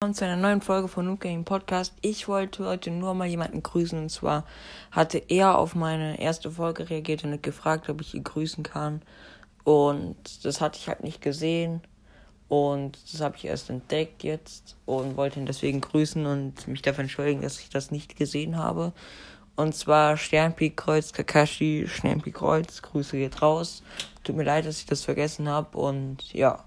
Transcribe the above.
Willkommen zu einer neuen Folge von Noob Gaming Podcast. Ich wollte heute nur mal jemanden grüßen und zwar hatte er auf meine erste Folge reagiert und gefragt, ob ich ihn grüßen kann. Und das hatte ich halt nicht gesehen und das habe ich erst entdeckt jetzt und wollte ihn deswegen grüßen und mich dafür entschuldigen, dass ich das nicht gesehen habe. Und zwar Sternpik Kreuz Kakashi, Sternpik Kreuz, Grüße geht raus. Tut mir leid, dass ich das vergessen habe und ja.